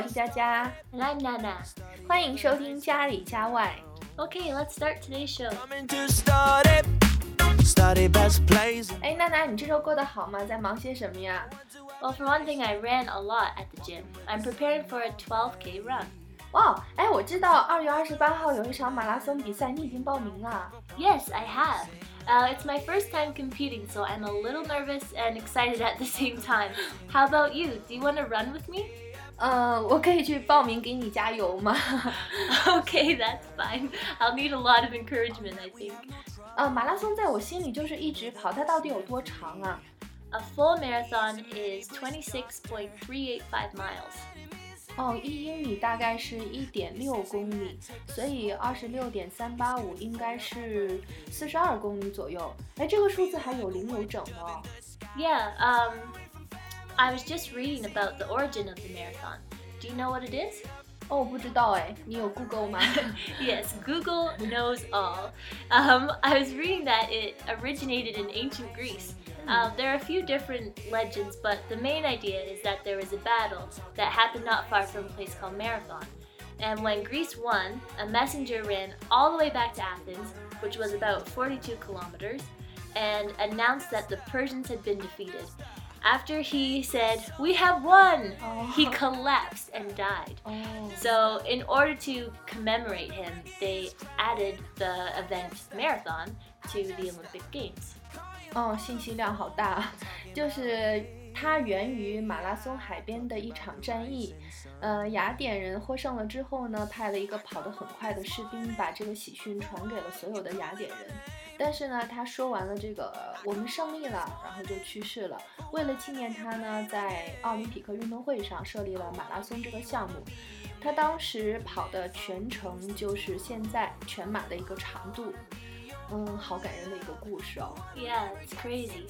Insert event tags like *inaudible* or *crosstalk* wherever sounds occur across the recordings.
我是佳佳，And I'm Nana，欢迎收听家里家外。Okay, let's start today's show. 哎，娜娜，你这周过得好吗？在忙些什么呀？Well, for one thing, I ran a lot at the gym. I'm preparing for a 12k run. 哇，哎，我知道二月二十八号有一场马拉松比赛，你已经报名了？Yes, I have. Uh, it's my first time competing, so I'm a little nervous and excited at the same time. How about you? Do you want to run with me? 呃，我可以去报名给你加油吗？Okay, *laughs* that's fine. I'll need a lot of encouragement, I think. 呃，马拉松在我心里就是一直跑，它到底有多长啊？A full marathon is 26.385 miles. 哦，一英里大概是一点六公里，所以二十六点三八五应该是四十二公里左右。哎，这个数字还有零有整的。Yeah, um, I was just reading about the origin of the marathon. Do you know what it is? 哦，我不知道哎，你有 Google 吗？Yes, *laughs* Google knows all. Um, I was reading that it originated in ancient Greece. Uh, there are a few different legends, but the main idea is that there was a battle that happened not far from a place called Marathon. And when Greece won, a messenger ran all the way back to Athens, which was about 42 kilometers, and announced that the Persians had been defeated. After he said, We have won, oh. he collapsed and died. Oh. So, in order to commemorate him, they added the event marathon to the Olympic Games. 哦，信息量好大，就是它源于马拉松海边的一场战役。呃，雅典人获胜了之后呢，派了一个跑得很快的士兵，把这个喜讯传给了所有的雅典人。 *laughs* 但是呢，他说完了这个我们胜利了，然后就去世了。为了纪念他呢，在奥林匹克运动会上设立了马拉松这个项目。他当时跑的全程就是现在全马的一个长度。嗯，好感人的一个故事哦。Yeah, it's crazy.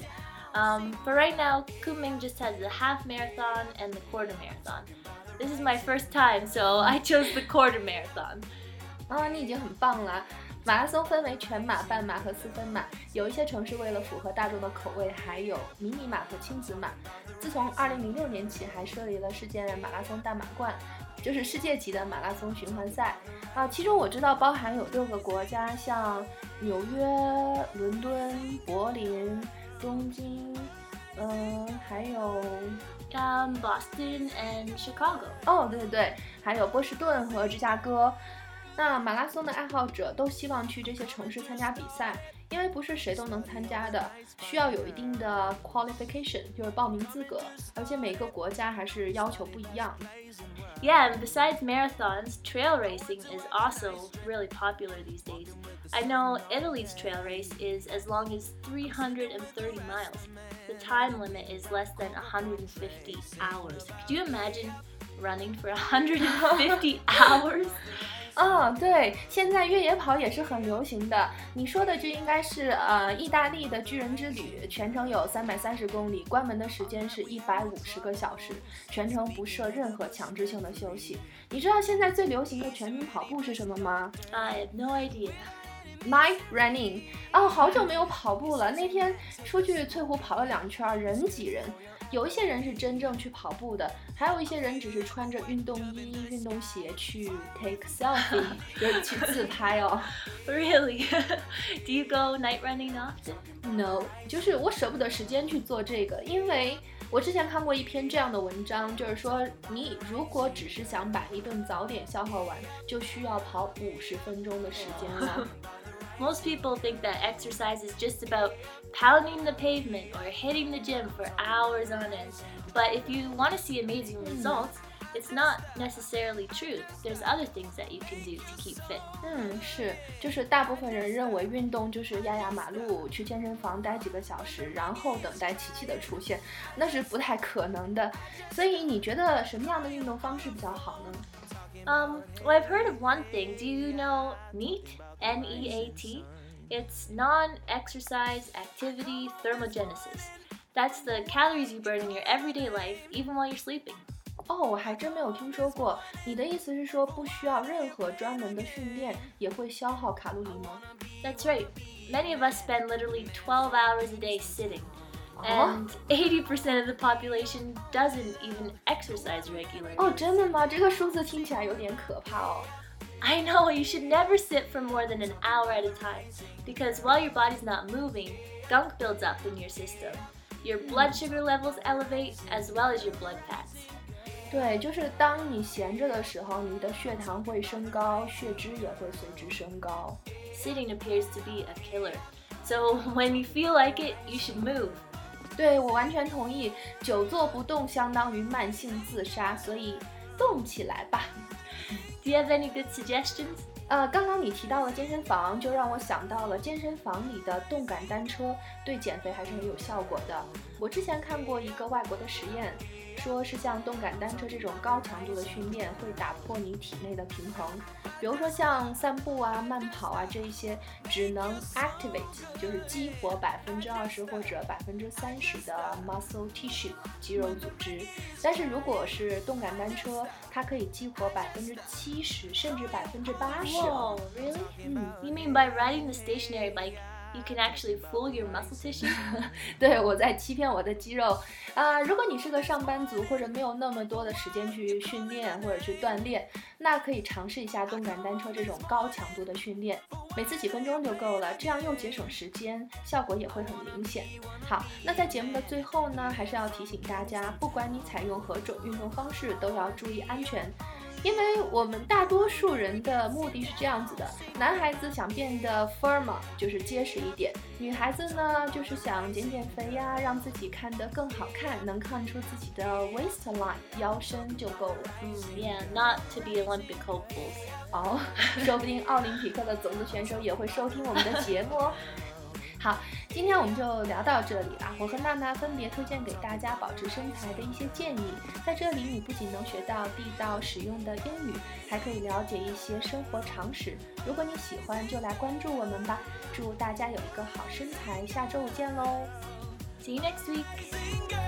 Um, but right now, Kunming just has the half marathon and the quarter marathon. This is my first time, so I chose the quarter marathon. 啊，你已经很棒了。马拉松分为全马、半马和四分马，有一些城市为了符合大众的口味，还有迷你马和亲子马。自从2006年起，还设立了世界马拉松大满贯，就是世界级的马拉松循环赛啊。其中我知道包含有六个国家，像纽约、伦敦、柏林、东京，嗯，还有 um Boston and Chicago。哦，对对对，还有波士顿和芝加哥。那马拉松的爱好者都希望去这些城市参加比赛，因为不是谁都能参加的，需要有一定的 qualification，就是报名资格，而且每个国家还是要求不一样。Yeah, and besides marathons, trail racing is also really popular these days. I know Italy's trail race is as long as 330 miles. The time limit is less than 150 hours. Could you imagine running for *laughs* 150 *laughs* hours? 嗯，对，现在越野跑也是很流行的。你说的就应该是呃，意大利的巨人之旅，全程有三百三十公里，关门的时间是一百五十个小时，全程不设任何强制性的休息。你知道现在最流行的全民跑步是什么吗？I have no idea. Night running。哦，好久没有跑步了。那天出去翠湖跑了两圈，人挤人。有一些人是真正去跑步的，还有一些人只是穿着运动衣、运动鞋去 take selfie，*laughs* 就是去自拍哦。*laughs* Really? Do you go night running often? No，就是我舍不得时间去做这个，因为我之前看过一篇这样的文章，就是说你如果只是想把一顿早点消耗完，就需要跑五十分钟的时间了。*laughs* Most people think that exercise is just about pounding the pavement or hitting the gym for hours on end. But if you want to see amazing hmm. results, it's not necessarily true. There's other things that you can do to keep fit. 嗯，是，就是大部分人认为运动就是压压马路，去健身房待几个小时，然后等待奇迹的出现，那是不太可能的。所以你觉得什么样的运动方式比较好呢 ？Um, well, I've heard of one thing. Do you know NEAT? N E A T. It's non exercise activity thermogenesis. That's the calories you burn in your everyday life, even while you're sleeping. 哦，我还真没有听说过。你的意思是说，不需要任何专门的训练，也会消耗卡路里吗？That's right. Many of us spend literally 12 hours a day sitting. And 80% of the population doesn't even exercise regularly. 哦，真的吗？这个数字听起来有点可怕哦。 I know you should never sit for more than an hour at a time because while your body's not moving, gunk builds up in your system. Your blood sugar levels elevate as well as your blood fats. 对，就是当你闲着的时候，你的血糖会升高，血脂也会随之升高。 Sitting appears to be a killer. So *laughs* when you feel like it, you should move. 对我完全同意，久坐不动相当于慢性自杀，所以动起来吧。Do you have any good suggestions? 呃，刚刚你提到了健身房，就让我想到了健身房里的动感单车对减肥还是很有效果的。我之前看过一个外国的实验，说是像动感单车这种高强度的训练会打破你体内的平衡，比如说像散步啊、慢跑啊这一些，只能 activate 就是激活百分之二十或者百分之三十的 muscle tissue 肌肉组织，但是如果是动感单车，它可以激活百分之七十甚至百分之八十。Whoa, really? 嗯，You mean by riding the stationary bike, you can actually fool your muscle tissue? *laughs* 对我在欺骗我的肌肉啊、如果你是个上班族或者没有那么多的时间去训练或者去锻炼，那可以尝试一下动感单车这种高强度的训练，每次几分钟就够了，这样又节省时间，效果也会很明显。好，那在节目的最后呢，还是要提醒大家，不管你采用何种运动方式，都要注意安全。因为我们大多数人的目的是这样子的：男孩子想变得 firmer，就是结实一点；女孩子呢，就是想减减肥呀，让自己看得更好看，能看出自己的 waistline 腰身就够了。Mm, yeah, not to be Olympic hopefuls. 哦，*laughs* 说不定奥林匹克的种子选手也会收听我们的节目哦。*laughs* 好，今天我们就聊到这里啦。我和娜娜分别推荐给大家保持身材的一些建议，在这里你不仅能学到地道实用的英语，还可以了解一些生活常识。如果你喜欢，就来关注我们吧。祝大家有一个好身材，下周五见喽！See you next week.